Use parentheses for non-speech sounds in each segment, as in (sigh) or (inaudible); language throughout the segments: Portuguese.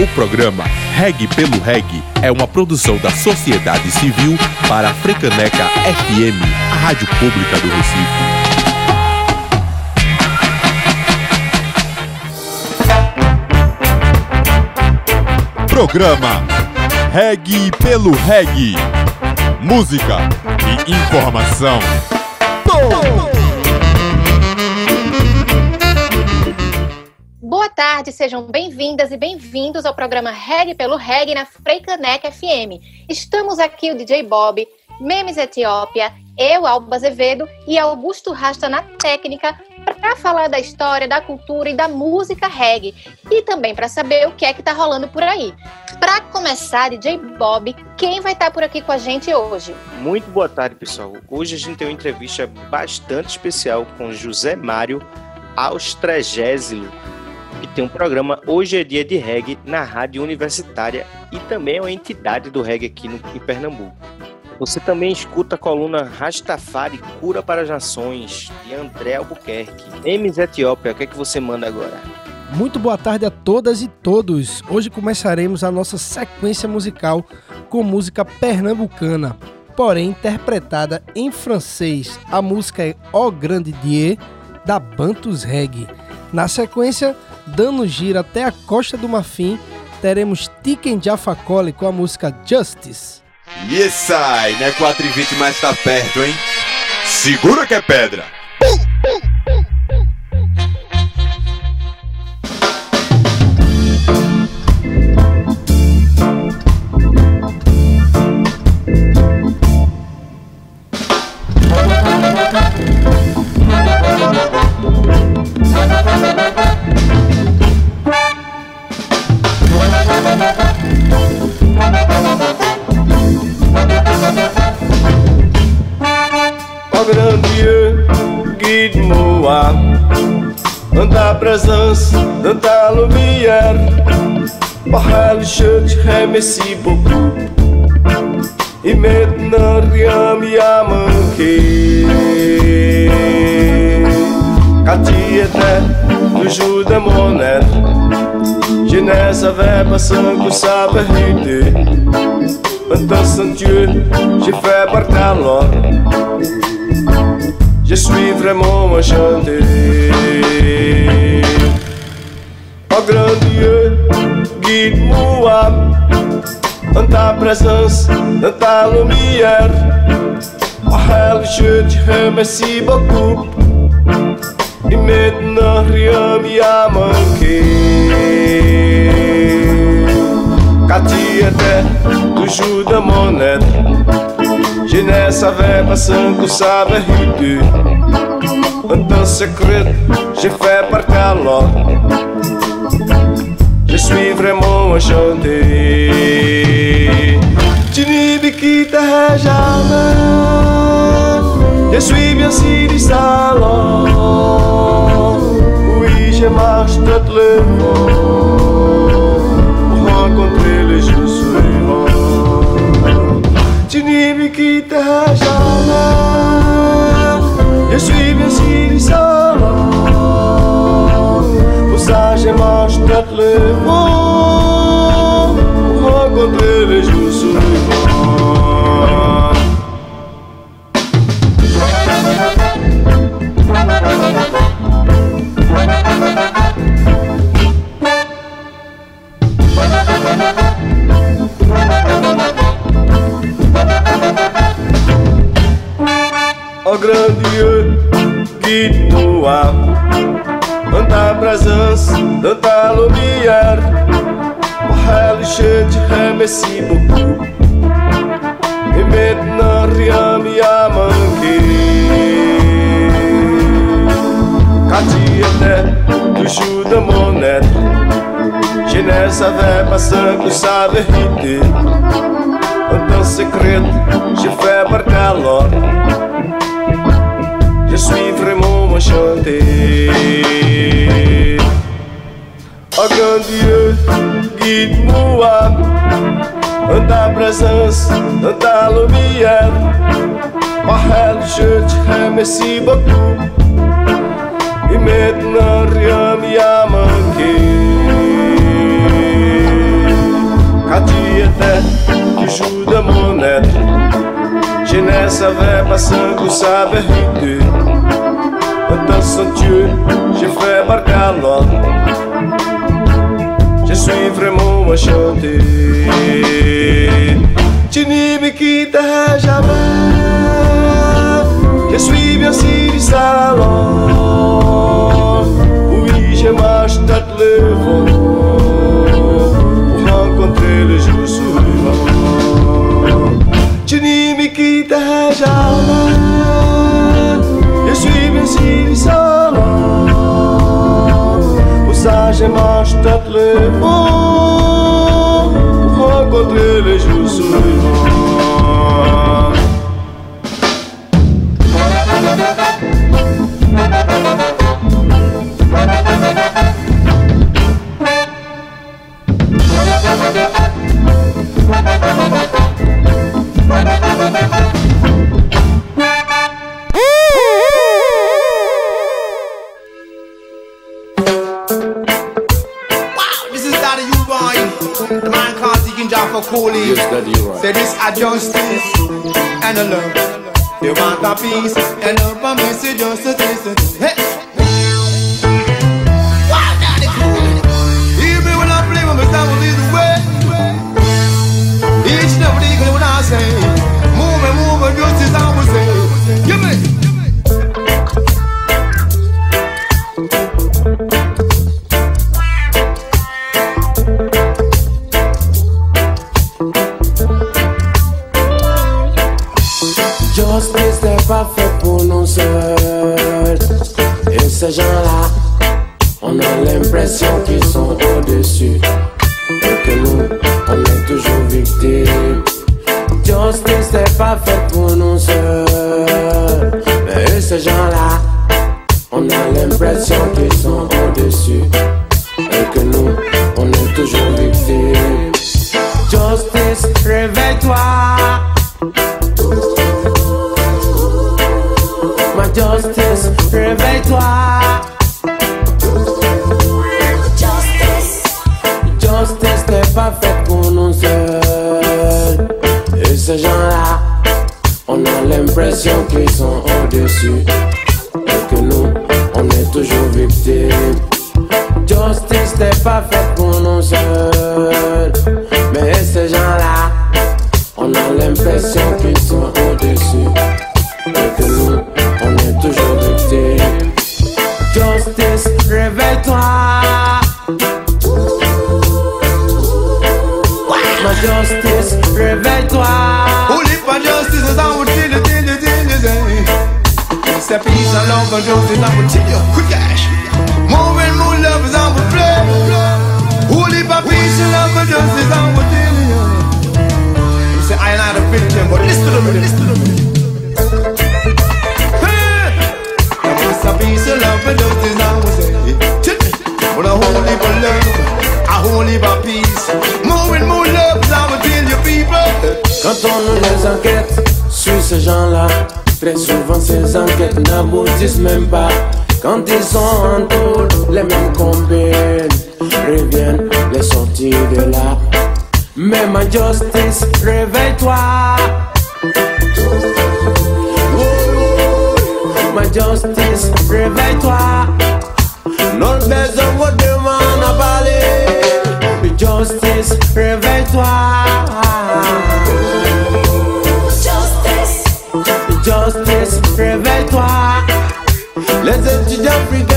O programa Reg pelo Reg é uma produção da sociedade civil para a Frecaneca FM, a rádio pública do Recife. Programa Reg pelo Reg. Música e informação. Boa tarde, sejam bem-vindas e bem-vindos ao programa Reg pelo Reg na Freicaneca FM. Estamos aqui o DJ Bob, Memes Etiópia, eu, Alba Azevedo e Augusto Rasta na técnica para falar da história, da cultura e da música reggae e também para saber o que é que está rolando por aí. Para começar, DJ Bob, quem vai estar tá por aqui com a gente hoje? Muito boa tarde, pessoal. Hoje a gente tem uma entrevista bastante especial com José Mário Austregésilo, que tem um programa Hoje é Dia de Reggae na Rádio Universitária e também é uma entidade do reggae aqui no, em Pernambuco. Você também escuta a coluna Rastafari Cura para as Nações, de André Albuquerque. Emes Etiópia, o que é que você manda agora? Muito boa tarde a todas e todos. Hoje começaremos a nossa sequência musical com música pernambucana, porém interpretada em francês. A música é O Grande Die, da Bantus Reggae. Na sequência, dando giro até a Costa do Marfim, teremos Tiken Jafakoli com a música Justice. E sai, né? 4 e 20, mas tá perto, hein? Segura que é pedra! de ne savais pas ce que ça vérité Maintenant sans Dieu j'ai fait par alors Je suis vraiment enchanté. Ó grande guide-moi. Dans ta présence, dans ta lumière. Oh elle, je te remercie beaucoup. Et maintenant rien m'y a manqué Car tu étais toujours dans mon être Je ne savais pas ce que ça veut Un temps secret, j'ai fait par alors je suis vraiment enchanté. Tu n'y me jamais. Je suis bien si du salon. Oui, je marche tout le monde rencontrer les jours suivants. Tu n'y me quitteras jamais. Je suis bien si salon. Pour ça, je marche tout le monde te remercie beaucoup. Et maintenant rien m'y a manqué. Car tu étais toujours dans mon être. Je ne savais pas ce que ça vérité. En secret, je fais par calor. Je suis vraiment enchanté. Oh grand Dieu, de mua Anta presence, anta lumière Mahal je t'aime, merci beaucoup Et maintenant na n'y a manqué Quand tu étais, tu joues de mon être Je ne savais pas que ça veut dire Tant sans je fais Suis vraiment enchanté. Tu n'y me quittes jamais. Je suis bien si du salon. Oui, je marche tête le vent pour rencontrer le jour suivant. Tu n'y me. Je suis bien si du. Pour ça, je marche tête le vent pour rencontrer le jour suivant. This Jaffa Cooley. Yes, Daddy, you right. Say this a justice and a love. They want a peace and love and me say justice. Hey. Wow, Daddy Cooley. Even when I play with my sound will the way. Each and every day when I say, move and move and justice on a l'impression qu'ils sont au-dessus. Et que nous, on est toujours victimes. Justice n'est pas fait pour nous seuls. Mais ces gens-là, on a l'impression qu'ils sont au-dessus. Et que nous, on est toujours victimes. Justice, réveille-toi. Ma justice, réveille-toi. Gens-là, on a l'impression qu'ils sont au-dessus. Et que nous, on est toujours victimes. Justice n'est pas faite pour nous seuls. Très souvent ces enquêtes n'aboutissent même pas. Quand ils sont en taule, les mêmes combines reviennent les sortir de là. Mais ma justice, réveille-toi. Ma justice, réveille-toi. every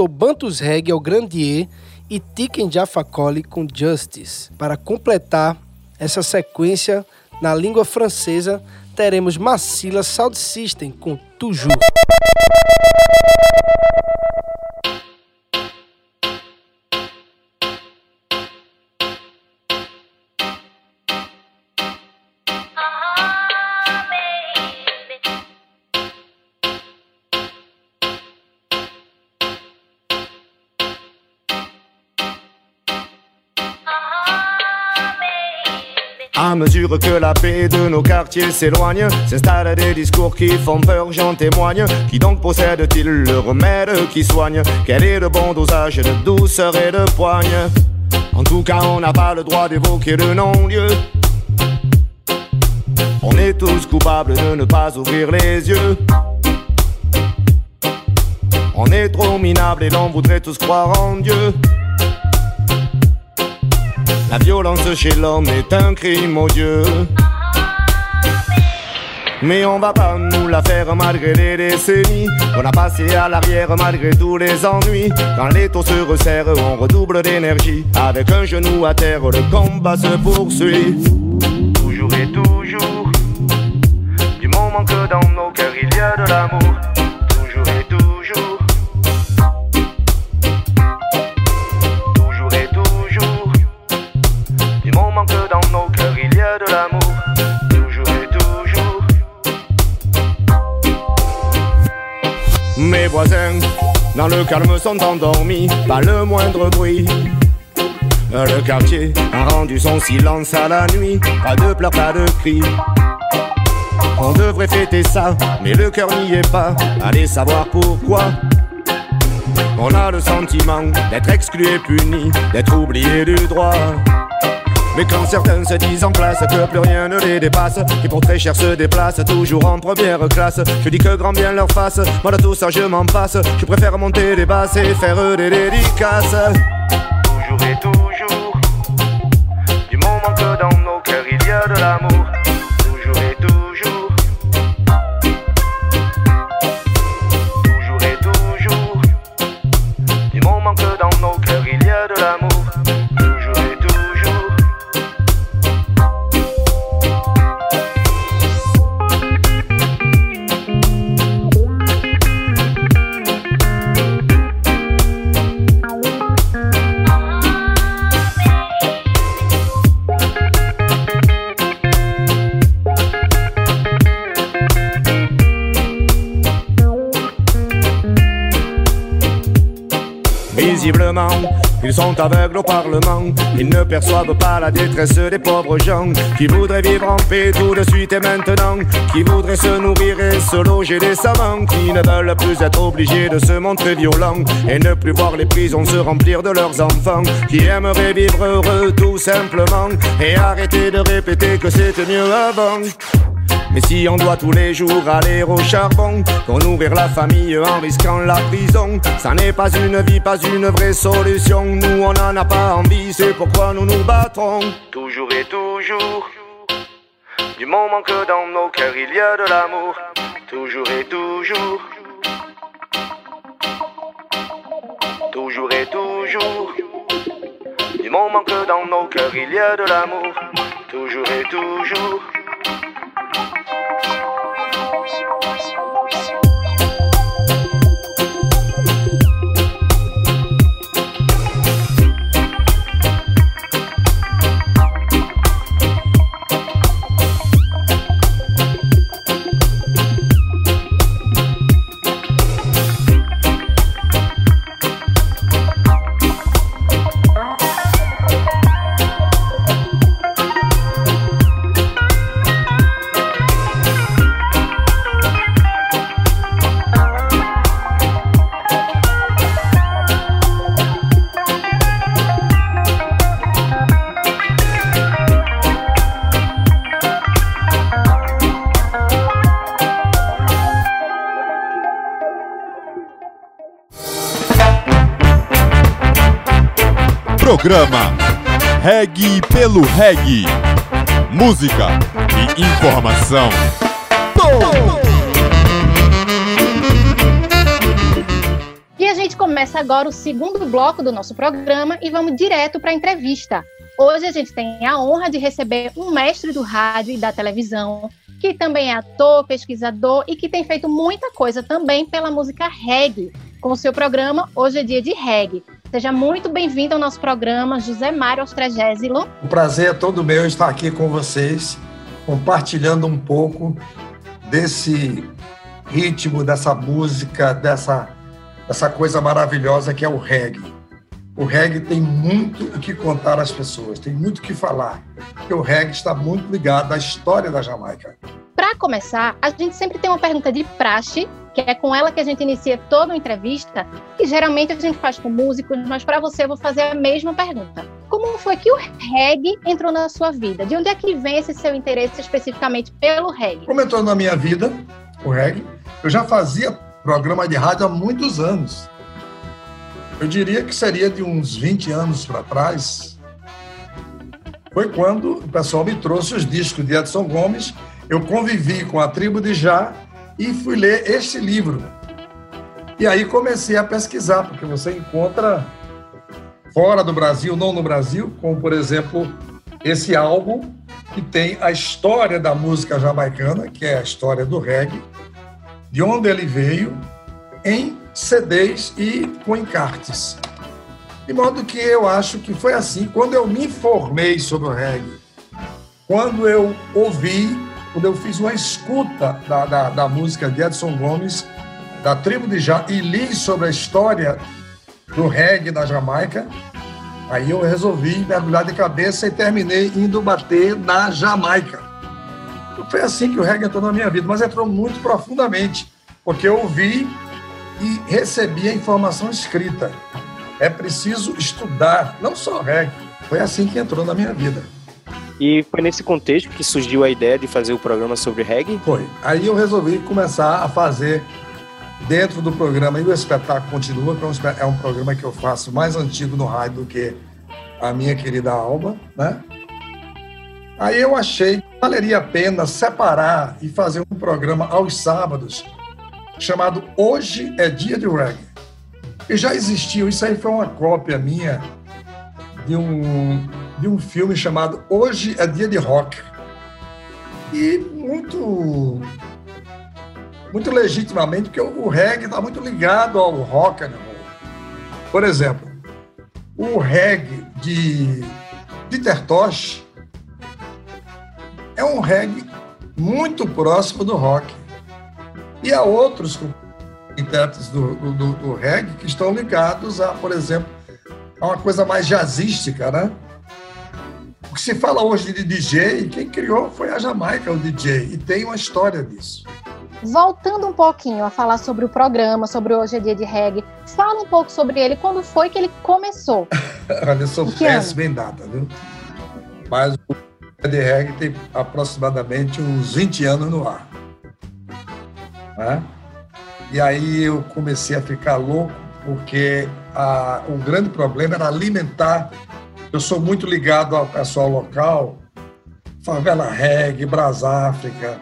Escutou Bantus Reggae ao Grandier e Tiken Jaffa Cole com Justice. Para completar essa sequência na língua francesa, teremos Massila Sound System com Toujours. À mesure que la paix de nos quartiers s'éloigne, s'installent des discours qui font peur, j'en témoigne. Qui donc possède-t-il le remède qui soigne? Quel est le bon dosage de douceur et de poigne? En tout cas, on n'a pas le droit d'évoquer le non-lieu. On est tous coupables de ne pas ouvrir les yeux. On est trop minable et l'on voudrait tous croire en Dieu. La violence chez l'homme est un crime odieux. Mais on va pas nous la faire malgré les décennies. On a passé à l'arrière malgré tous les ennuis. Quand les taux se resserrent on redouble d'énergie. Avec un genou à terre le combat se poursuit. Toujours et toujours Du moment que dans nos cœurs il y a de l'amour dans le calme, sont endormis, pas le moindre bruit. Le quartier a rendu son silence à la nuit, pas de pleurs, pas de cris. On devrait fêter ça, mais le cœur n'y est pas. Allez savoir pourquoi. On a le sentiment d'être exclu et puni, d'être oublié du droit. Mais quand certains se disent en place que plus rien ne les dépasse Qui pour très cher se déplacent toujours en première classe. Je dis que grand bien leur fasse, moi de tout ça je m'en passe. Je préfère monter les basses et faire des dédicaces. Toujours et toujours Du moment que dans nos cœurs il y a de l'amour ils sont aveugles au Parlement. Ils ne perçoivent pas la détresse des pauvres gens qui voudraient vivre en paix tout de suite et maintenant. Qui voudraient se nourrir et se loger décemment. Qui ne veulent plus être obligés de se montrer violents et ne plus voir les prisons se remplir de leurs enfants. Qui aimeraient vivre heureux tout simplement et arrêter de répéter que c'était mieux avant. Mais si on doit tous les jours aller au charbon pour nourrir la famille en risquant la prison, ça n'est pas une vie, pas une vraie solution. Nous on n'en a pas envie, c'est pourquoi nous nous battrons. Toujours et toujours. Du moment que dans nos cœurs il y a de l'amour. Toujours et toujours. Toujours et toujours. Du moment que dans nos cœurs il y a de l'amour. Toujours et toujours. Programa Reg pelo Reg. Música e informação. E a gente começa agora o segundo bloco do nosso programa e vamos direto para a entrevista. Hoje a gente tem a honra de receber um mestre do rádio e da televisão, que também é ator, pesquisador e que tem feito muita coisa também pela música reggae, com o seu programa Hoje é Dia de Reggae. Seja muito bem-vindo ao nosso programa, José Mário Austregésilo. O prazer é todo meu estar aqui com vocês, compartilhando um pouco desse ritmo, dessa música, dessa, dessa coisa maravilhosa que é o reggae. O reggae tem muito o que contar às pessoas, tem muito o que falar, porque o reggae está muito ligado à história da Jamaica. Para começar, a gente sempre tem uma pergunta de praxe, que é com ela que a gente inicia toda uma entrevista, que geralmente a gente faz com músicos, mas para você eu vou fazer a mesma pergunta. Como foi que o reggae entrou na sua vida? De onde é que vem esse seu interesse especificamente pelo reggae? Como entrou na minha vida, o reggae, eu já fazia programa de rádio há muitos anos. Eu diria que seria de uns 20 anos para trás. Foi quando o pessoal me trouxe os discos de Edson Gomes. Eu convivi com a tribo de Já e fui ler este livro. E aí comecei a pesquisar, porque você encontra fora do Brasil, não no Brasil, como por exemplo esse álbum que tem a história da música jamaicana, que é a história do reggae, de onde ele veio, em CDs e com encartes. De modo que eu acho que foi assim. Quando eu me informei sobre o reggae, quando eu ouvi, quando eu fiz uma escuta da, da, da música de Edson Gomes, da tribo de Já, e li sobre a história do reggae na Jamaica, aí eu resolvi mergulhar de cabeça e terminei indo bater na Jamaica. Foi assim que o reggae entrou na minha vida, mas entrou muito profundamente, porque eu ouvi e recebi a informação escrita. É preciso estudar, não só reggae. Foi assim que entrou na minha vida. E foi nesse contexto que surgiu a ideia de fazer o programa sobre reggae? Foi. Aí eu resolvi começar a fazer dentro do programa, e o espetáculo continua, que é um programa que eu faço mais antigo no rádio do que a minha querida Alba, né? Aí eu achei que valeria a pena separar e fazer um programa aos sábados chamado Hoje é Dia de Reggae. E já existiu, isso aí foi uma cópia minha de um, de um filme chamado Hoje é Dia de Rock. E muito muito legitimamente, porque o reggae está muito ligado ao rock roll. Por exemplo, o reggae de Peter Tosh é um reggae muito próximo do rock. E há outros intérpretes do, do, do, reggae que estão ligados a, por exemplo, a uma coisa mais jazzística, né? O que se fala hoje de DJ, quem criou foi a Jamaica, o DJ, e tem uma história disso. Voltando um pouquinho a falar sobre o programa, sobre Hoje é Dia de Reggae, fala um pouco sobre ele, quando foi que ele começou? (laughs) Olha, eu sou péssimo em data, viu? Mas o Dia de Reggae tem aproximadamente uns 20 anos no ar. Né? E aí eu comecei a ficar louco, porque a, o grande problema era alimentar. Eu sou muito ligado ao pessoal local, Favela Reggae, Brasáfrica,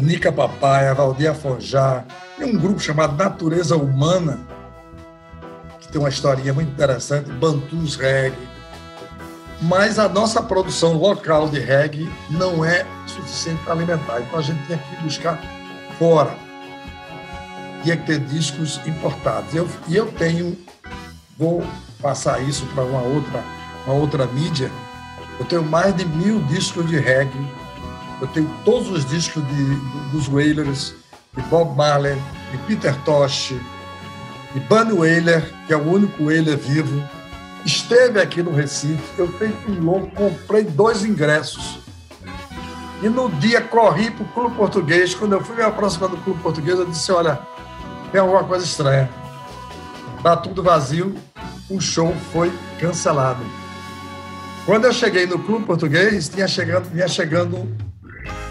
Nica Papaya, Valdir Afonjá, tem um grupo chamado Natureza Humana, que tem uma historinha muito interessante, Bantus Reggae. Mas a nossa produção local de reggae não é suficiente para alimentar. Então a gente tinha que buscar fora. Tinha que ter discos importados. Eu, e eu tenho, vou passar isso para uma outra, uma outra mídia. Eu tenho mais de mil discos de reggae. Eu tenho todos os discos de, dos Wailers, de Bob Marley, de Peter Tosh, de Bunny Wailer, que é o único Wailer vivo. Esteve aqui no Recife. Eu feito um louco, comprei dois ingressos e no dia corri para o Clube Português. Quando eu fui me aproximar do Clube Português, eu disse: Olha, tem alguma coisa estranha. Está tudo vazio, o show foi cancelado. Quando eu cheguei no Clube Português, tinha chegando, vinha chegando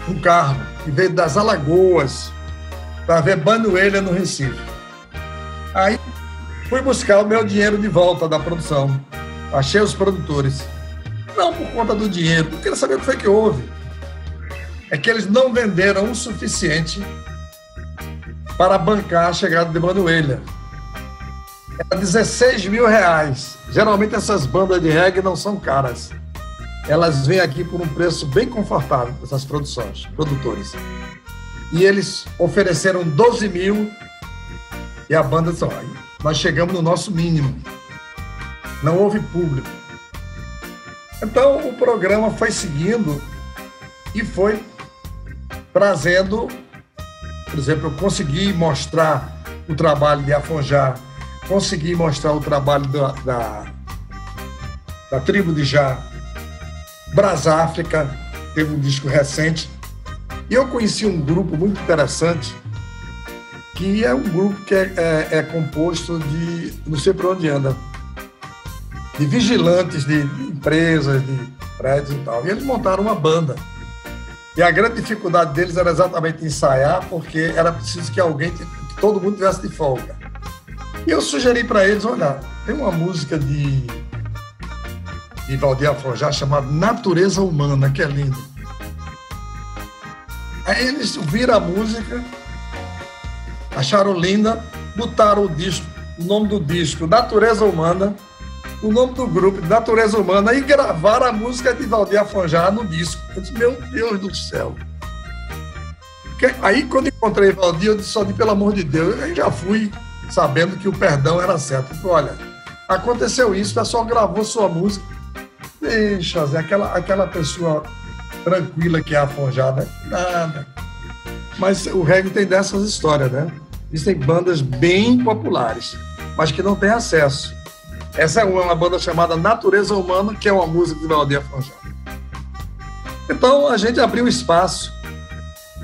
um carro que veio das Alagoas para ver Banuelha no Recife. Aí fui buscar o meu dinheiro de volta da produção. Achei os produtores. Não por conta do dinheiro, eu queria saber o que foi que houve é que eles não venderam o suficiente para bancar a chegada de Manuela. Era 16 mil reais. Geralmente essas bandas de reggae não são caras. Elas vêm aqui por um preço bem confortável, essas produções, produtores. E eles ofereceram 12 mil e a banda disse, olha, nós chegamos no nosso mínimo. Não houve público. Então o programa foi seguindo e foi trazendo, por exemplo, eu consegui mostrar o trabalho de Afonjá, consegui mostrar o trabalho da, da, da tribo de Já, Brasáfrica, teve um disco recente. E eu conheci um grupo muito interessante, que é um grupo que é, é, é composto de, não sei por onde anda, de vigilantes de empresas, de prédios e tal. E eles montaram uma banda. E a grande dificuldade deles era exatamente ensaiar, porque era preciso que alguém, que todo mundo tivesse de folga. E eu sugeri para eles, olha, tem uma música de, de Valdir Afrojá chamada Natureza Humana, que é lindo. Aí eles viram a música, acharam linda, botaram o disco, o nome do disco, Natureza Humana, o nome do grupo, Natureza Humana, e gravaram a música de Valdir Afonjá no disco. Eu disse, meu Deus do céu. Aí, quando encontrei Valdir, eu disse, só de pelo amor de Deus, eu já fui sabendo que o perdão era certo. Eu falei, olha, aconteceu isso, o pessoal gravou sua música. Deixa, Zé, aquela, aquela pessoa tranquila que é a né? Nada. Mas o reggae tem dessas histórias, né? Existem bandas bem populares, mas que não têm acesso. Essa é uma banda chamada Natureza Humana, que é uma música de Valdir Afonso. Então, a gente abriu espaço.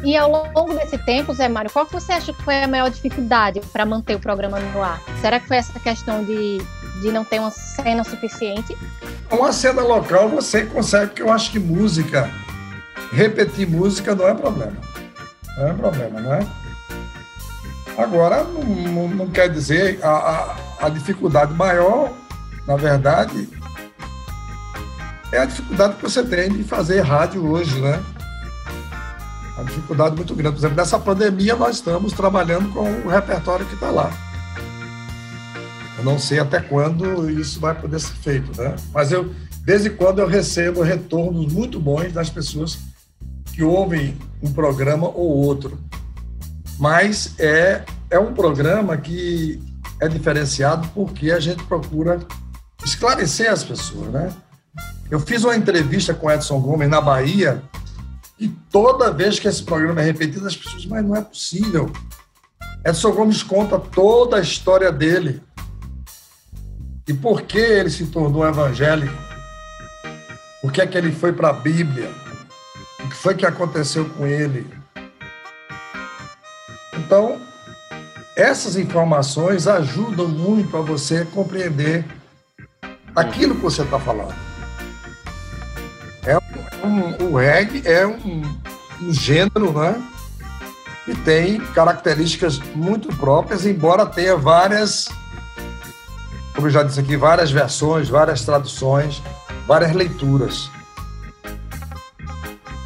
E ao longo desse tempo, Zé Mário, qual que você acha que foi a maior dificuldade para manter o programa no ar? Será que foi essa questão de, de não ter uma cena suficiente? Uma cena local você consegue, porque eu acho que música, repetir música não é problema. Não é problema, não é? Agora, não, não, não quer dizer a, a, a dificuldade maior na verdade, é a dificuldade que você tem de fazer rádio hoje, né? A dificuldade muito grande. Por exemplo, nessa pandemia nós estamos trabalhando com o repertório que está lá. Eu não sei até quando isso vai poder ser feito, né? Mas eu, desde quando eu recebo retornos muito bons das pessoas que ouvem um programa ou outro. Mas é, é um programa que é diferenciado porque a gente procura esclarecer as pessoas, né? Eu fiz uma entrevista com Edson Gomes na Bahia e toda vez que esse programa é repetido, as pessoas, mas não é possível. Edson Gomes conta toda a história dele e por que ele se tornou evangélico, por que é que ele foi para a Bíblia, o que foi que aconteceu com ele. Então, essas informações ajudam muito a você compreender aquilo que você está falando. É um, o reggae é um, um gênero, né? Que tem características muito próprias, embora tenha várias, como eu já disse aqui, várias versões, várias traduções, várias leituras.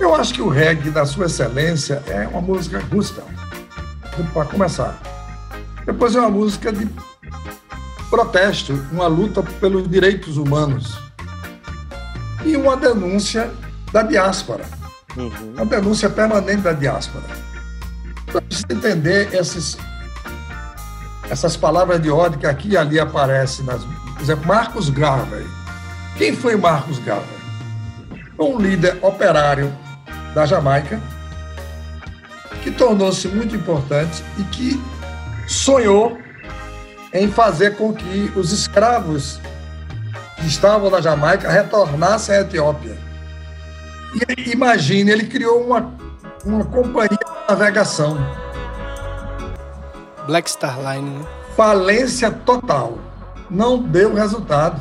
Eu acho que o reggae, na sua excelência, é uma música gospel, para começar. Depois é uma música de protesto, uma luta pelos direitos humanos e uma denúncia da diáspora, uhum. uma denúncia permanente da diáspora. Para você entender esses, essas palavras de ódio que aqui e ali aparecem, nas, por exemplo, Marcos Garvey. Quem foi Marcos Garvey? Um líder operário da Jamaica que tornou-se muito importante e que sonhou em fazer com que os escravos que estavam na Jamaica retornassem à Etiópia. E imagine, ele criou uma, uma companhia de navegação. Black Star Line. Né? Falência total. Não deu resultado.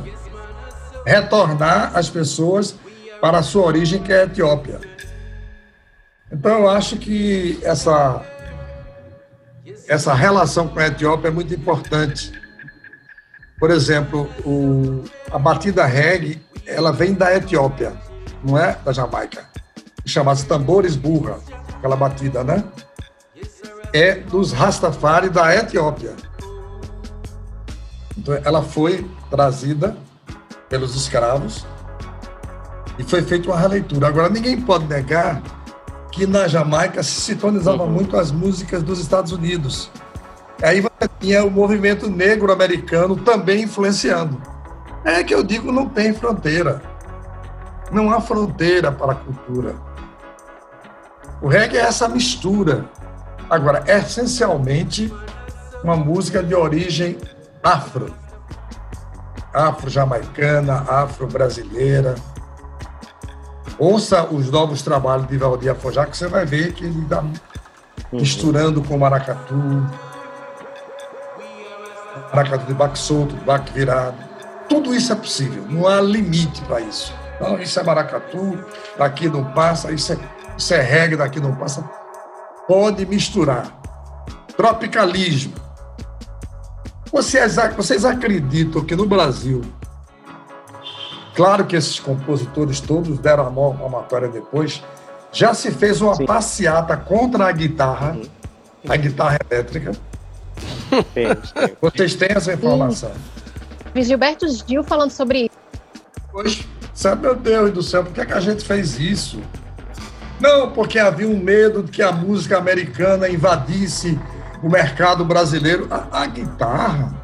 Retornar as pessoas para a sua origem, que é a Etiópia. Então, eu acho que essa essa relação com a Etiópia é muito importante. Por exemplo, o, a batida reggae, ela vem da Etiópia, não é da Jamaica. Chama-se tambores burra, aquela batida, né? É dos Rastafari da Etiópia. Então, ela foi trazida pelos escravos e foi feita uma releitura. Agora, ninguém pode negar que na Jamaica se sintonizava uhum. muito as músicas dos Estados Unidos. Aí você tinha o movimento negro americano também influenciando. É que eu digo, não tem fronteira. Não há fronteira para a cultura. O reggae é essa mistura. Agora, é essencialmente uma música de origem afro. Afro-jamaicana, afro-brasileira. Ouça os novos trabalhos de Valdir Afonjá, que você vai ver que ele está uhum. misturando com maracatu, maracatu de baque solto, de baque virado. Tudo isso é possível, não há limite para isso. Não, isso é maracatu, daqui não passa, isso é, isso é reggae, daqui não passa. Pode misturar. Tropicalismo. Vocês, vocês acreditam que no Brasil, claro que esses compositores todos deram a mão à matória depois, já se fez uma Sim. passeata contra a guitarra, a guitarra elétrica. Vocês têm essa informação? Sim. Gilberto Gil falando sobre isso. Pois, sabe, meu Deus do céu, por que, é que a gente fez isso? Não, porque havia um medo de que a música americana invadisse o mercado brasileiro. A, a guitarra.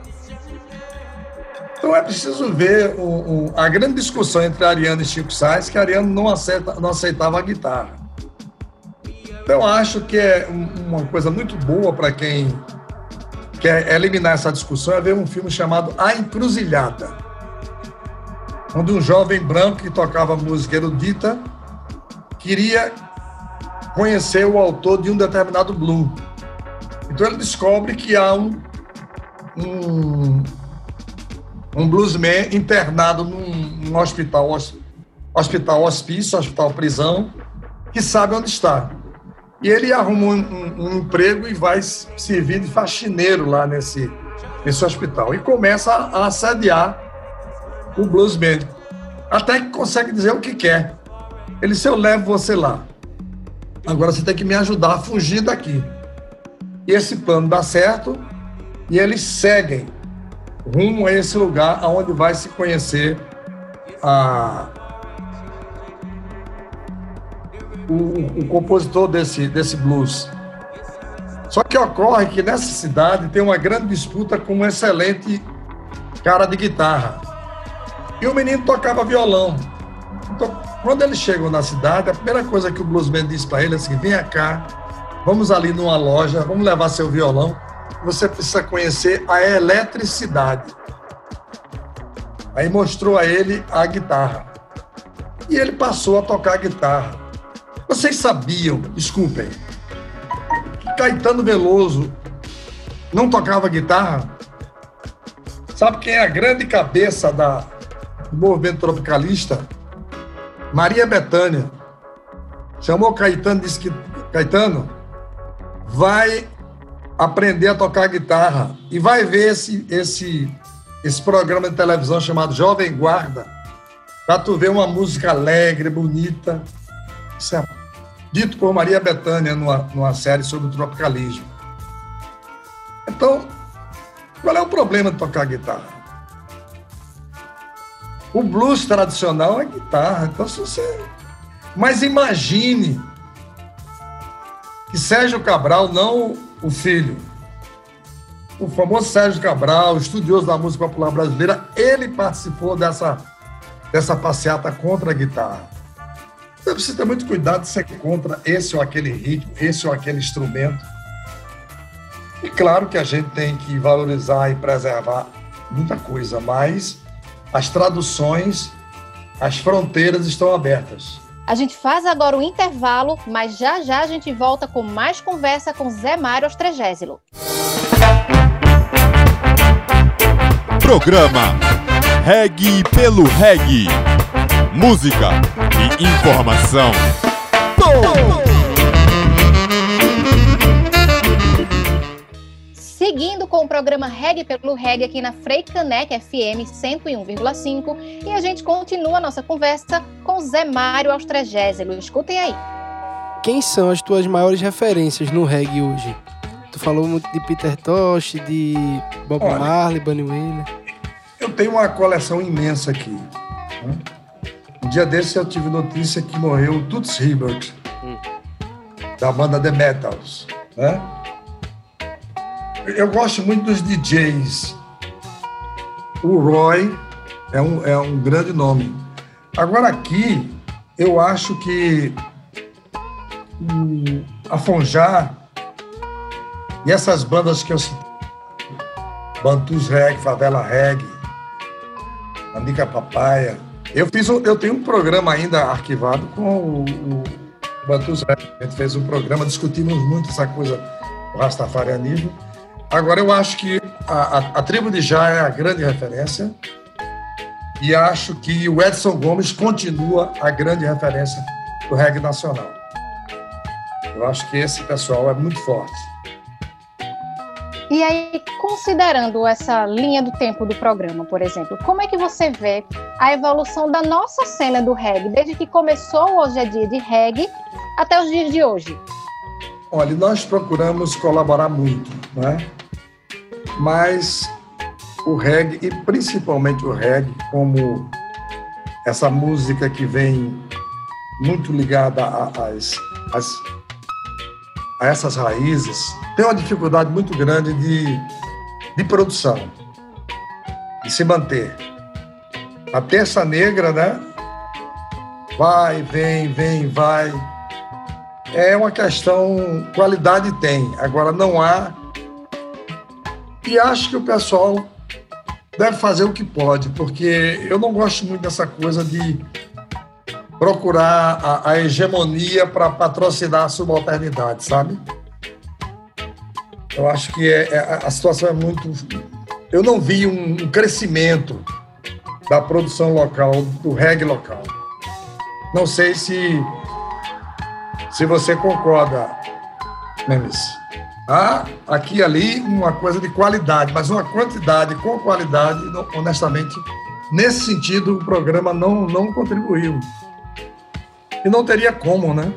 Então é preciso ver o, o, a grande discussão entre Ariano e Chico Sainz, que Ariano não, não aceitava a guitarra. Então acho que é uma coisa muito boa para quem quer eliminar essa discussão é ver um filme chamado A Encruzilhada, onde um jovem branco que tocava música erudita queria conhecer o autor de um determinado blues. Então ele descobre que há um, um, um bluesman internado num, num hospital, hospital hospício, hospital prisão, que sabe onde está. E ele arruma um, um, um, emprego e vai servir de faxineiro lá nesse, nesse hospital. E começa a, a assediar o bluesman. Até que consegue dizer o que quer. Ele disse, eu levo você lá. Agora você tem que me ajudar a fugir daqui. E esse plano dá certo e eles seguem rumo a esse lugar aonde vai se conhecer a, o, o, compositor desse, desse blues. Só que ocorre que nessa cidade tem uma grande disputa com um excelente cara de guitarra. E o menino tocava violão. Então, quando eles chegam na cidade, a primeira coisa que o bluesman diz para ele é assim: venha cá, vamos ali numa loja, vamos levar seu violão. Você precisa conhecer a eletricidade. Aí mostrou a ele a guitarra. E ele passou a tocar a guitarra. Vocês sabiam, desculpem, que Caetano Veloso não tocava guitarra? Sabe quem é a grande cabeça da, do movimento tropicalista? Maria Bethânia. Chamou Caetano, disse que Caetano vai aprender a tocar guitarra e vai ver esse, esse, esse programa de televisão chamado Jovem Guarda, para tu ver uma música alegre, bonita. É dito por Maria Bethânia numa, numa série sobre o tropicalismo. Então, qual é o problema de tocar guitarra? O blues tradicional é guitarra. Então, se você. Mas imagine que Sérgio Cabral, não o filho, o famoso Sérgio Cabral, estudioso da música popular brasileira, ele participou dessa, dessa passeata contra a guitarra. Você precisa ter muito cuidado de ser contra esse ou aquele ritmo, esse ou aquele instrumento. E claro que a gente tem que valorizar e preservar muita coisa, mas as traduções, as fronteiras estão abertas. A gente faz agora o intervalo, mas já já a gente volta com mais conversa com Zé Mário Ostregésilo. Programa Reg pelo Reg. Música e informação. Seguindo com o programa Reg pelo Reg aqui na Freicanec FM 101,5 e a gente continua a nossa conversa com Zé Mário Austrégésilo. Escutem aí. Quem são as tuas maiores referências no reggae hoje? Tu falou muito de Peter Tosh, de Bob Olha, Marley, Bunny Wailer. Eu tenho uma coleção imensa aqui. Né? Um dia desse eu tive notícia que morreu o Toots Hibbert, hum. da banda The Metals. Né? Eu gosto muito dos DJs. O Roy é um, é um grande nome. Agora aqui, eu acho que a Fonjar e essas bandas que eu Bantus Reggae, Favela Reggae, Andica Papaya. Eu, fiz eu tenho um programa ainda arquivado com o, o Bantus Reggae. A gente fez um programa, discutimos muito essa coisa do rastafarianismo. Agora, eu acho que a, a, a tribo de Já é a grande referência e acho que o Edson Gomes continua a grande referência do reggae nacional. Eu acho que esse pessoal é muito forte. E aí, considerando essa linha do tempo do programa, por exemplo, como é que você vê a evolução da nossa cena do reggae, desde que começou Hoje é Dia de Reggae até os dias de hoje? Olha, nós procuramos colaborar muito, né? Mas o reggae, e principalmente o reggae, como essa música que vem muito ligada a essas raízes, tem uma dificuldade muito grande de, de produção, de se manter. A terça negra, né? Vai, vem, vem, vai. É uma questão, qualidade tem, agora não há. E acho que o pessoal deve fazer o que pode, porque eu não gosto muito dessa coisa de procurar a, a hegemonia para patrocinar a subalternidade, sabe? Eu acho que é, é, a situação é muito. Eu não vi um, um, crescimento da produção local, do reggae local. Não sei se, se você concorda, Nemes. Há aqui e ali uma coisa de qualidade, mas uma quantidade com qualidade, honestamente, nesse sentido, o programa não, não contribuiu. E não teria como, né?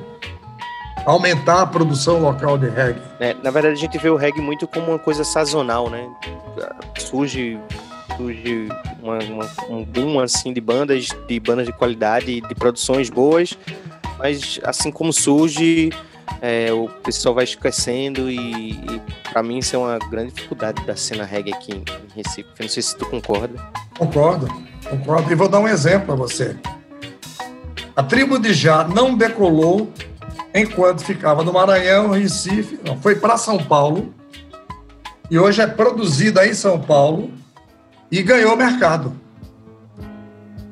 Aumentar a produção local de reggae. É, na verdade, a gente vê o reggae muito como uma coisa sazonal, né? Surge, surge uma, uma, um boom assim de bandas, de bandas de qualidade, de produções boas, mas assim como surge, é, o pessoal vai esquecendo e, e para mim isso é uma grande dificuldade da cena reggae aqui em Recife. Não sei se tu concorda. Concordo, concordo. E vou dar um exemplo para você. A tribo de Já não decolou enquanto ficava no Maranhão, Recife, não, foi para São Paulo e hoje é produzida em São Paulo e ganhou mercado.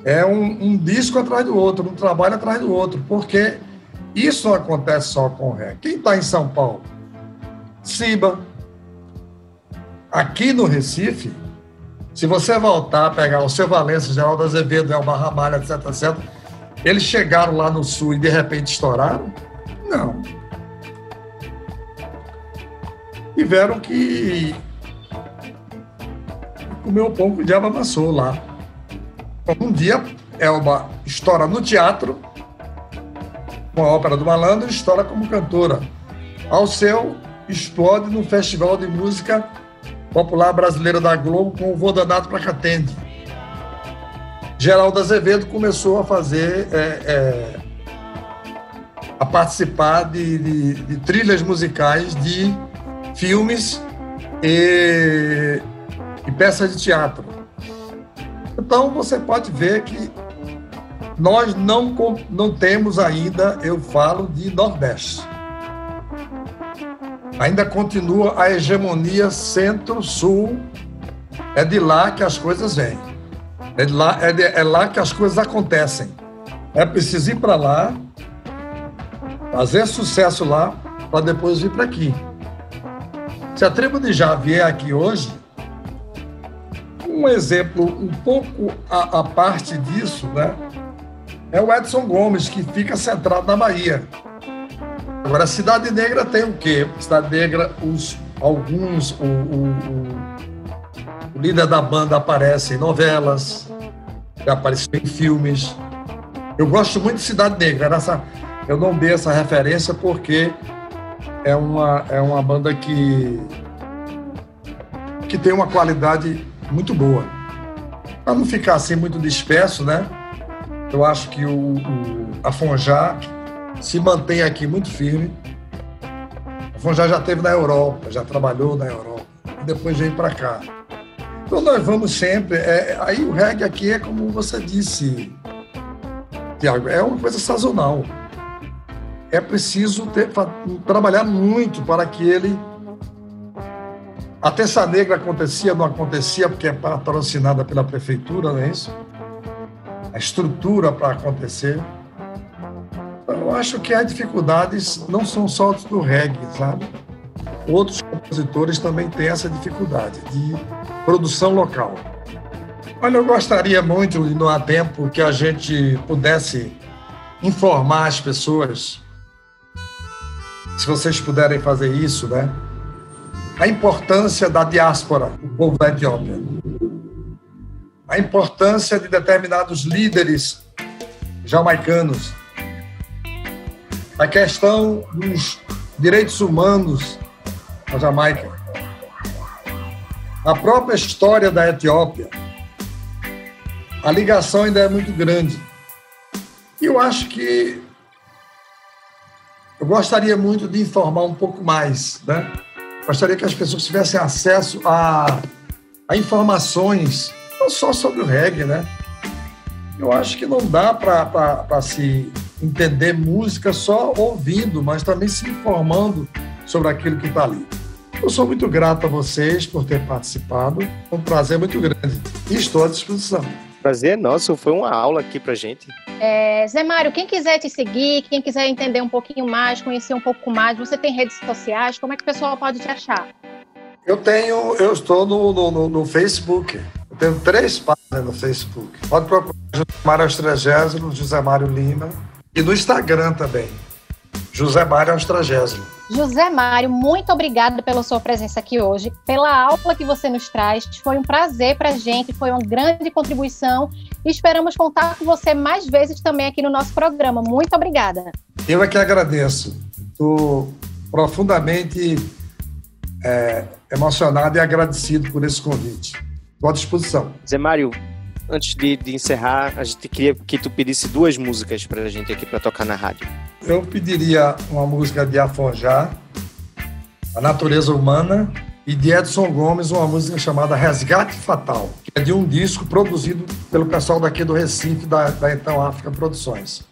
É um, um, disco atrás do outro, um trabalho atrás do outro, porque isso não acontece só com o ré. Quem está em São Paulo? Siba. Aqui no Recife, se você voltar a pegar o seu Valença, Geraldo Azevedo, Elba Ramalho, etc, etc, eles chegaram lá no sul e de repente estouraram? Não. Tiveram que comer o pão que o diabo amassou lá. Um dia, Elba estoura no teatro, com a ópera do malandro, estoura como cantora. Ao seu, explode no Festival de Música Popular Brasileira da Globo com o Vô Danado para Catende. Geraldo Azevedo começou a fazer, é, é, a participar de, de, de, trilhas musicais de filmes e, e peças de teatro. Então você pode ver que nós não, não temos ainda, eu falo de Nordeste. Ainda continua a hegemonia centro-sul, é de lá que as coisas vêm. É lá, é, de, é lá que as coisas acontecem. É preciso ir para lá, fazer sucesso lá, para depois vir para aqui. Se a tribo de Já vier aqui hoje, um exemplo um pouco a, a parte disso, né? É o Edson Gomes, que fica centrado na Bahia. Agora, a Cidade Negra tem o quê? Cidade Negra, os, alguns, o, o, o o líder da banda aparece em novelas, já apareceu em filmes. Eu gosto muito de Cidade Negra. Essa, eu não dei essa referência porque é uma, é uma banda que, que tem uma qualidade muito boa. Para não ficar assim muito disperso, né? Eu acho que o, o, a Fonjá se mantém aqui muito firme. A Fonjá já esteve na Europa, já trabalhou na Europa, depois veio para cá. Então nós vamos sempre. É, aí o reggae aqui é como você disse, Tiago, é uma coisa sazonal. É preciso ter, trabalhar muito para que ele A Terça Negra acontecia, não acontecia, porque é patrocinada pela prefeitura, não é isso? A estrutura para acontecer. Eu acho que as dificuldades não são só do reggae, sabe? Outros compositores também têm essa dificuldade de produção local. Olha, eu gostaria muito, e não há tempo, que a gente pudesse informar as pessoas, se vocês puderem fazer isso, né? A importância da diáspora, o povo da Etiópia. A importância de determinados líderes jamaicanos a questão dos direitos humanos na Jamaica, a própria história da Etiópia, a ligação ainda é muito grande. E eu acho que eu gostaria muito de informar um pouco mais, né? Gostaria que as pessoas tivessem acesso a, a informações, só sobre o reggae, né? Eu acho que não dá para se entender música só ouvindo, mas também se informando sobre aquilo que está ali. Eu sou muito grato a vocês por ter participado. É um prazer muito grande e estou à disposição. Prazer é nosso, foi uma aula aqui para gente. É, Zé Mário, quem quiser te seguir, quem quiser entender um pouquinho mais, conhecer um pouco mais, você tem redes sociais, como é que o pessoal pode te achar? Eu tenho, eu estou no, no, no Facebook. Tenho três páginas no Facebook. Pode procurar José Mário Astragésimo, José Mário Lima e no Instagram também. José Mário Austragésimo. José Mário, muito obrigada pela sua presença aqui hoje, pela aula que você nos traz. Foi um prazer para a gente, foi uma grande contribuição e esperamos contar com você mais vezes também aqui no nosso programa. Muito obrigada. Eu é que agradeço. Estou profundamente é, emocionado e agradecido por esse convite. Estou à disposição. Zé Mário, antes de, de, encerrar, a gente queria que tu pedisse duas músicas para a gente aqui para tocar na rádio. Eu pediria uma música de Afonjá, A Natureza Humana, e de Edson Gomes, uma música chamada Resgate Fatal, que é de um disco produzido pelo pessoal daqui do Recife, da, da então África Produções.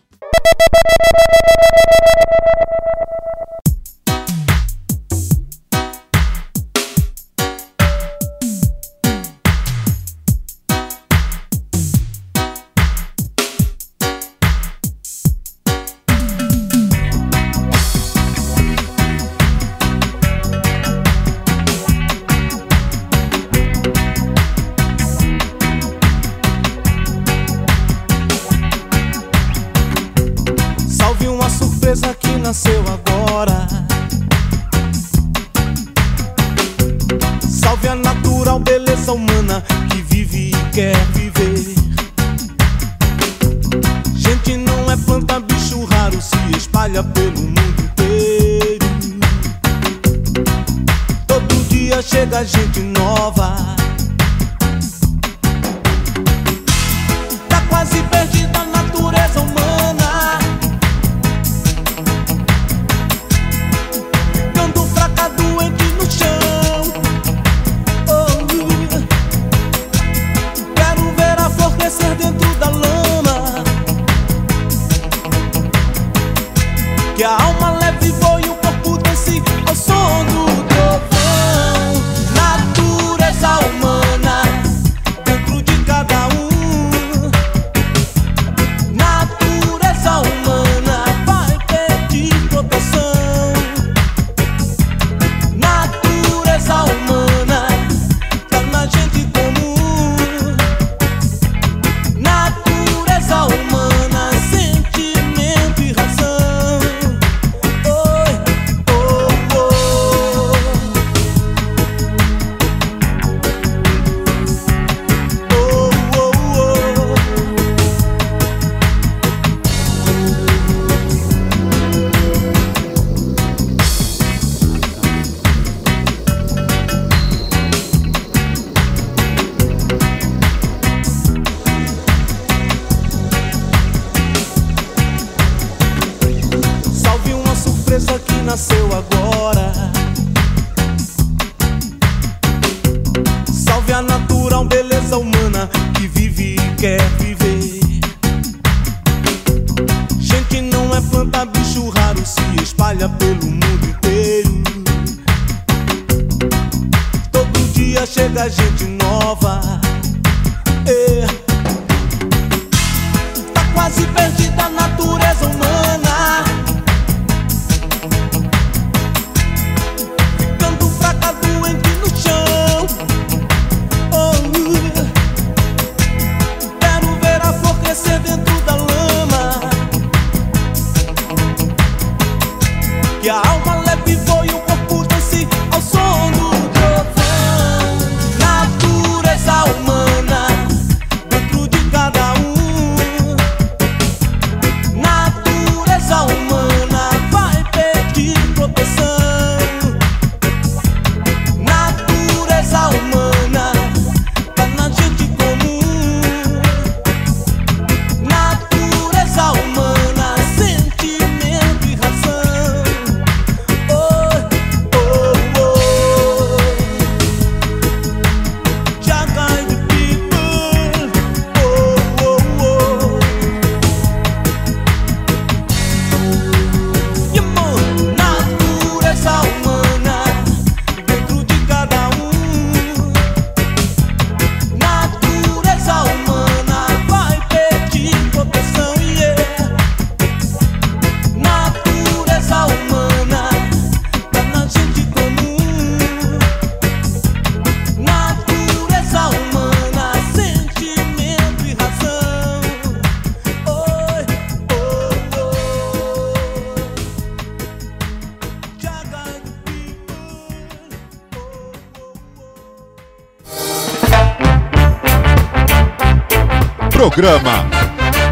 programa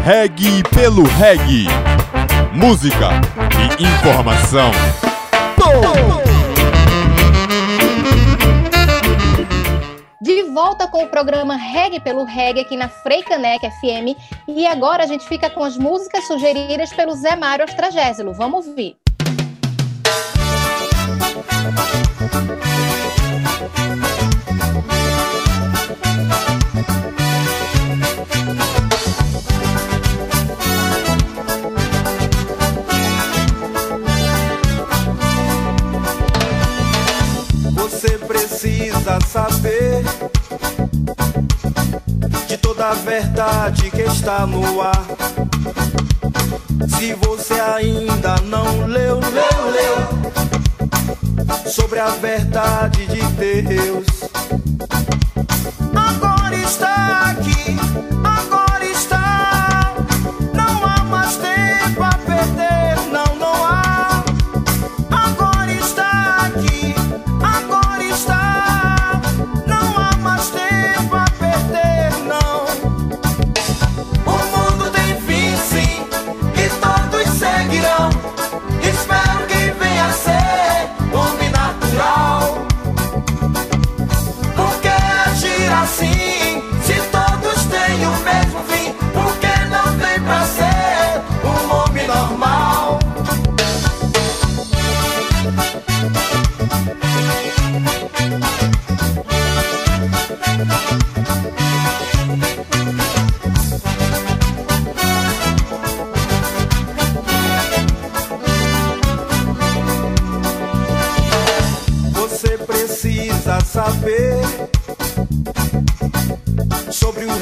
Reg pelo Reg. Música e informação. De volta com o programa Reg pelo Reg aqui na Freicanec FM. E agora a gente fica com as músicas sugeridas pelo Zé Mário Astragésilo. Vamos ouvir. Música da verdade que está no ar. Se você ainda não leu, leu, leu sobre a verdade de Deus.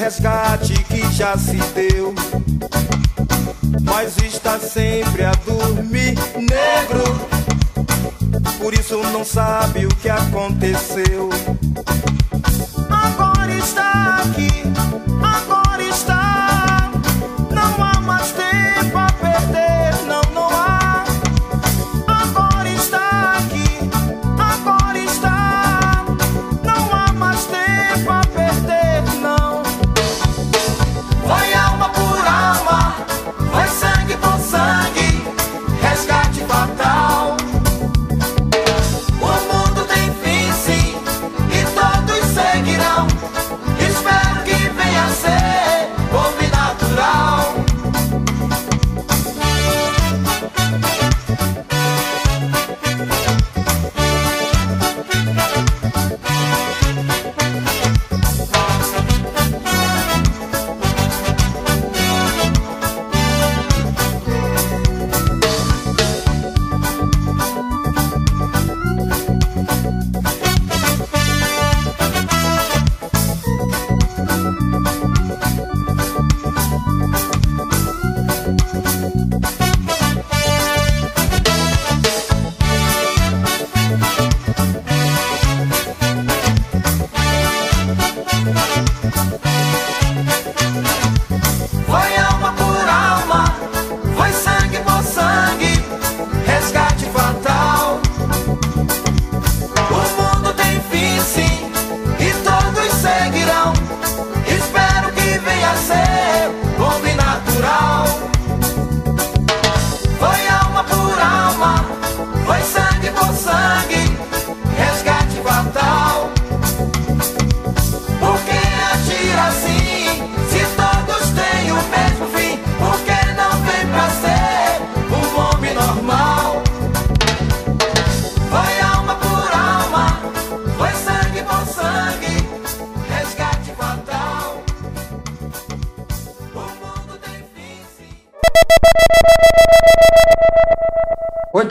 resgate que já se deu, mas está sempre a dormir negro. Por isso não sabe o que aconteceu.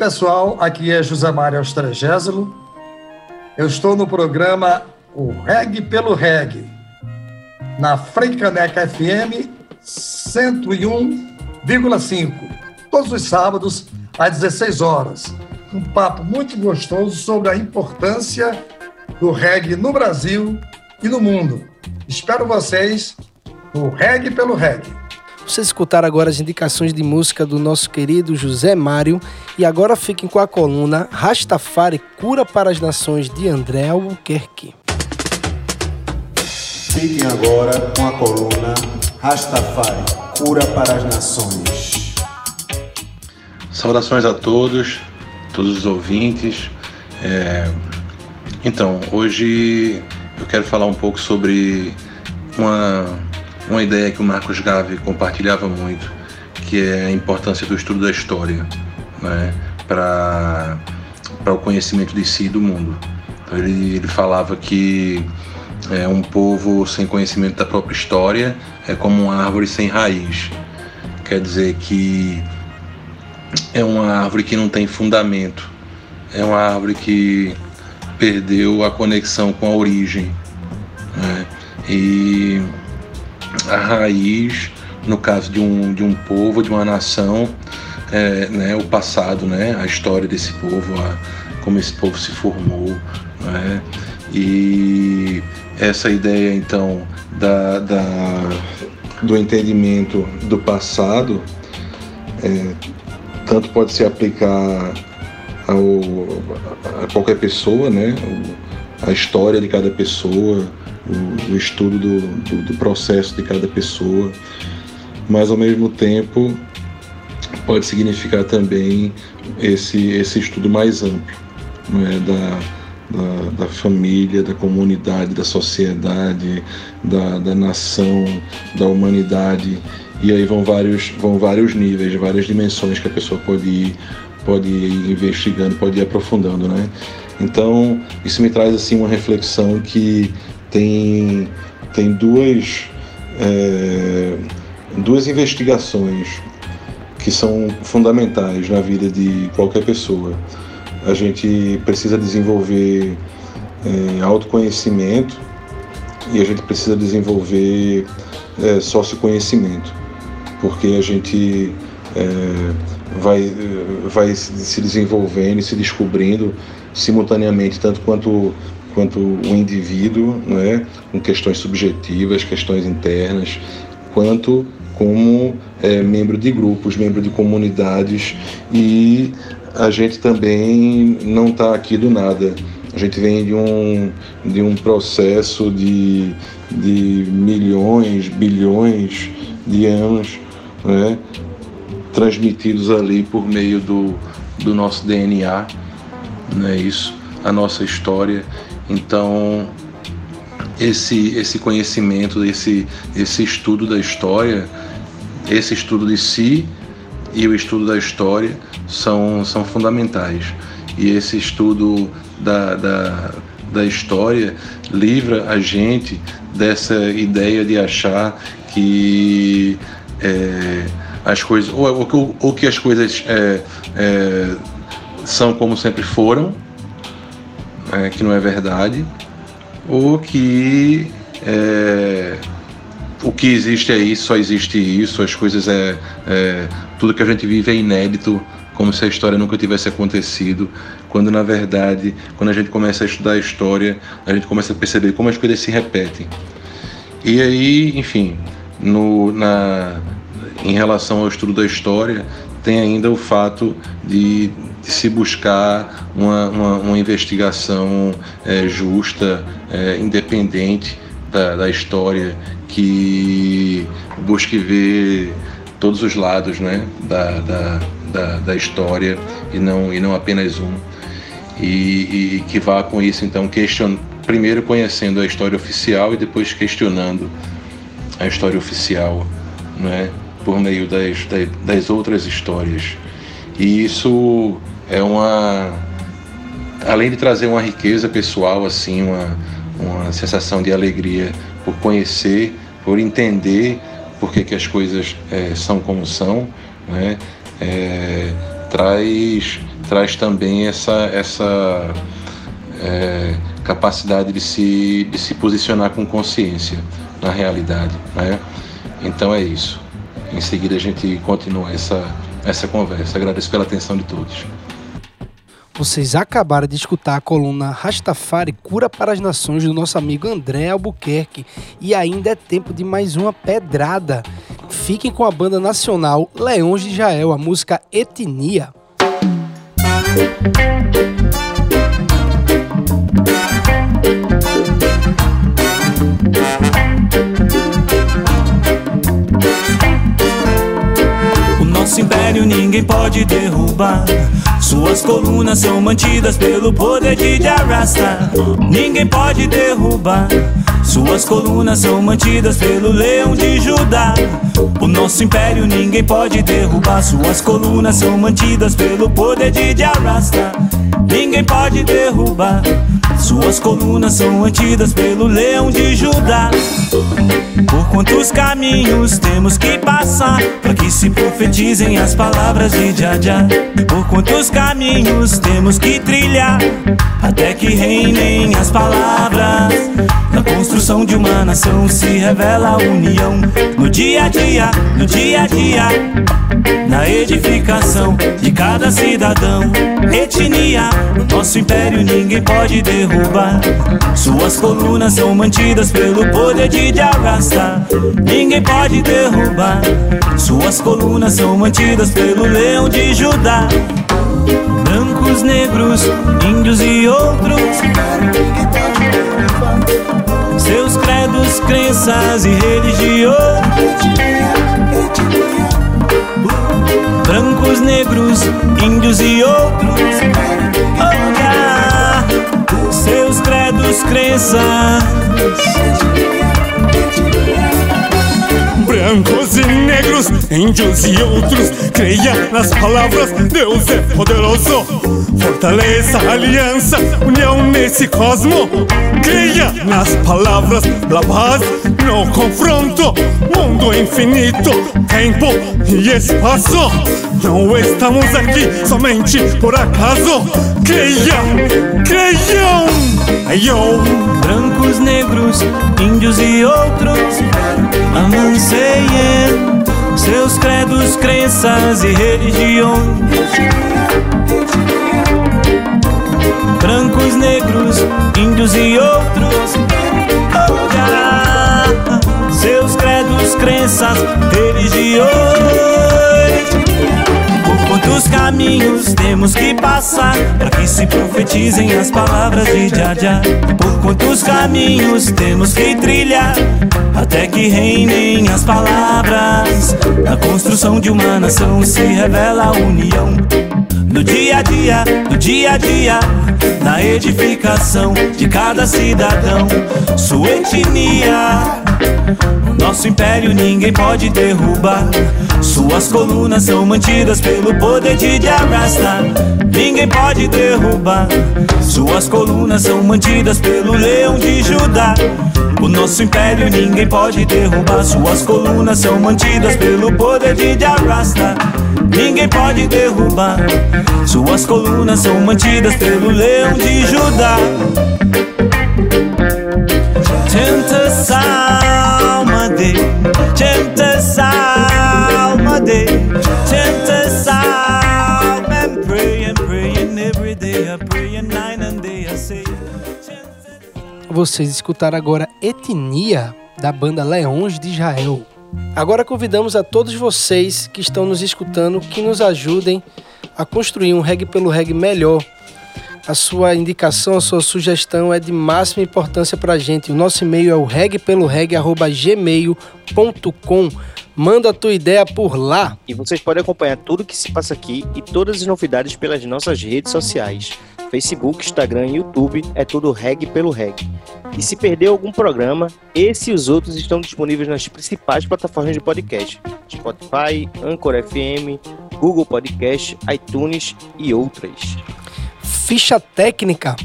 Pessoal, aqui é José Mário Austregésilo. Eu estou no programa O Reg pelo Reg, na Freicaneca FM 101,5, todos os sábados às 16 horas. Um papo muito gostoso sobre a importância do reggae no Brasil e no mundo. Espero vocês no Reggae pelo Reggae. Vocês escutaram agora as indicações de música do nosso querido José Mário e agora fiquem com a coluna Rastafari Cura para as Nações de André Albuquerque. Fiquem agora com a coluna Rastafari Cura para as Nações. Saudações a todos, todos os ouvintes. É... Então, hoje eu quero falar um pouco sobre uma uma ideia que o Marcos Gavi compartilhava muito, que é a importância do estudo da história né, para o conhecimento de si e do mundo. Então, ele, ele falava que é, um povo sem conhecimento da própria história é como uma árvore sem raiz. Quer dizer que é uma árvore que não tem fundamento, é uma árvore que perdeu a conexão com a origem. Né? E a raiz, no caso de um, de um povo, de uma nação, é, né, o passado, né, a história desse povo, a, como esse povo se formou. Né, e essa ideia, então, da, da do entendimento do passado, é, tanto pode se aplicar ao, a qualquer pessoa, né, a história de cada pessoa, o, estudo do, do, do, processo de cada pessoa, mas ao mesmo tempo pode significar também esse, esse estudo mais amplo não é? da, da, da família, da comunidade, da sociedade, da, da nação, da humanidade. E aí vão vários, vão vários níveis, várias dimensões que a pessoa pode ir, pode ir investigando, pode ir aprofundando, né? Então, isso me traz assim uma reflexão que tem, tem duas, é, duas investigações que são fundamentais na vida de qualquer pessoa. A gente precisa desenvolver é, autoconhecimento e a gente precisa desenvolver é, socioconhecimento, porque a gente é, vai, vai se desenvolvendo e se descobrindo simultaneamente, tanto quanto quanto um indivíduo, não é, com questões subjetivas, questões internas, quanto como é, membro de grupos, membro de comunidades e a gente também não está aqui do nada. A gente vem de um, de um processo de, de milhões, bilhões de anos né, transmitidos ali por meio do, do nosso DNA, não é isso? A nossa história então, esse, esse conhecimento, esse, esse estudo da história, esse estudo de si e o estudo da história são, são fundamentais. E esse estudo da, da, da história livra a gente dessa ideia de achar que é, as coisas, ou, ou, ou, que as coisas é, é, são como sempre foram, é, que não é verdade, ou que é, o que existe isso, só existe isso, as coisas é, é, tudo que a gente vive é inédito, como se a história nunca tivesse acontecido, quando na verdade, quando a gente começa a estudar a história, a gente começa a perceber como as coisas se repetem. E aí, enfim, no, na, em relação ao estudo da história, tem ainda o fato de de se buscar uma, uma, uma investigação é, justa, é, independente da, da, história, que busque ver todos os lados né, da, da, da, da história e não, e não apenas um. E, e que vá com isso, então, question... primeiro conhecendo a história oficial e depois questionando a história oficial, né, por meio das, das, outras histórias. E isso é uma além de trazer uma riqueza pessoal assim uma uma sensação de alegria por conhecer por entender por que, que as coisas é, são como são né? É, traz traz também essa, essa é, capacidade de se, de se posicionar com consciência na realidade. Né? Então é isso. Em seguida a gente continua essa, essa conversa. Agradeço pela atenção de todos. Vocês acabaram de escutar a coluna Rastafari Cura para as Nações do nosso amigo André Albuquerque. E ainda é tempo de mais uma pedrada. Fiquem com a banda nacional Leões de Jael, a música Etnia. Pode derrubar. Suas colunas são mantidas pelo poder de Jarasta. Ninguém pode derrubar. Suas colunas são mantidas pelo leão de Judá. O nosso império ninguém pode derrubar. Suas colunas são mantidas pelo poder de Jarasta. Ninguém pode derrubar. Suas colunas são mantidas pelo leão de Judá. Por quantos caminhos temos que passar para que se profetizem as palavras de Jaja? Por quantos caminhos temos que trilhar até que reinem as palavras? Na construção de uma nação se revela a união no dia a dia, no dia a dia, na edificação de cada cidadão. Etnia, nosso império ninguém pode derrubar. Suas colunas são mantidas pelo poder de Jarasta. Ninguém pode derrubar. Suas colunas são mantidas pelo leão de Judá. Brancos, negros, índios e outros. Seus credos, crenças e religiões. Brancos, negros, índios e outros. Olha, seus credos, crenças. Brancos e negros, índios e outros, creia nas palavras, Deus é poderoso. Fortaleça a aliança, união nesse cosmo. Creia nas palavras, la paz no confronto. Mundo infinito, tempo e espaço. Não estamos aqui somente por acaso. Creia, creiam. Yo, brancos, negros, índios e outros amanceiem seus credos, crenças e religiões. Brancos, negros, índios e outros, olha, seus credos, crenças, religiões. Quantos caminhos temos que passar para que se profetizem as palavras de Jaja? Por quantos caminhos temos que trilhar até que reinem as palavras? Na construção de uma nação se revela a união. No dia a dia, no dia a dia, na edificação de cada cidadão, sua etnia. Nosso império ninguém pode derrubar. Suas colunas são mantidas pelo poder de Jarasta. Ninguém pode derrubar. Suas colunas são mantidas pelo leão de Judá. O nosso império ninguém pode derrubar. Suas colunas são mantidas pelo poder de Jarasta. Ninguém pode derrubar. Suas colunas são mantidas pelo leão de Judá. Tenta salma-de, Vocês escutaram agora Etnia, da banda Leões de Israel. Agora convidamos a todos vocês que estão nos escutando que nos ajudem a construir um reggae pelo reggae melhor. A sua indicação, a sua sugestão é de máxima importância para a gente. O nosso e-mail é o reggaepeloreggae.gmail.com Manda a tua ideia por lá. E vocês podem acompanhar tudo que se passa aqui e todas as novidades pelas nossas redes sociais. Facebook, Instagram e YouTube é tudo Reg pelo Reg. E se perdeu algum programa, esse e os outros estão disponíveis nas principais plataformas de podcast: Spotify, Anchor FM, Google Podcast, iTunes e outras. Ficha técnica,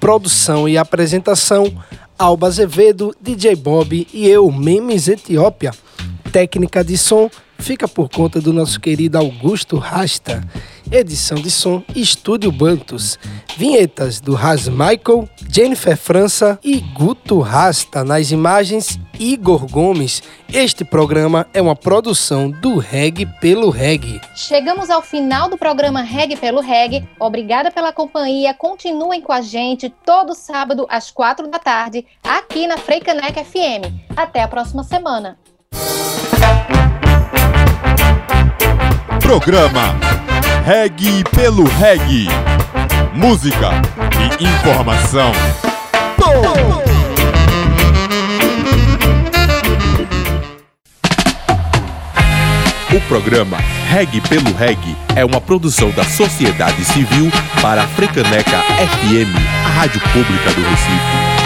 produção e apresentação: Alba Azevedo, DJ Bob e eu, Memes Etiópia. Técnica de som fica por conta do nosso querido Augusto Rasta. Edição de som Estúdio Bantos. Vinhetas do Ras Michael, Jennifer França e Guto Rasta nas imagens Igor Gomes. Este programa é uma produção do Reg pelo Reg. Chegamos ao final do programa Reg pelo Reg. Obrigada pela companhia. Continuem com a gente todo sábado às quatro da tarde aqui na Freicaneca FM. Até a próxima semana. Programa Reg pelo Reg. Música e informação. O programa Reg pelo Reg é uma produção da sociedade civil para a Frecaneca FM, a rádio pública do Recife.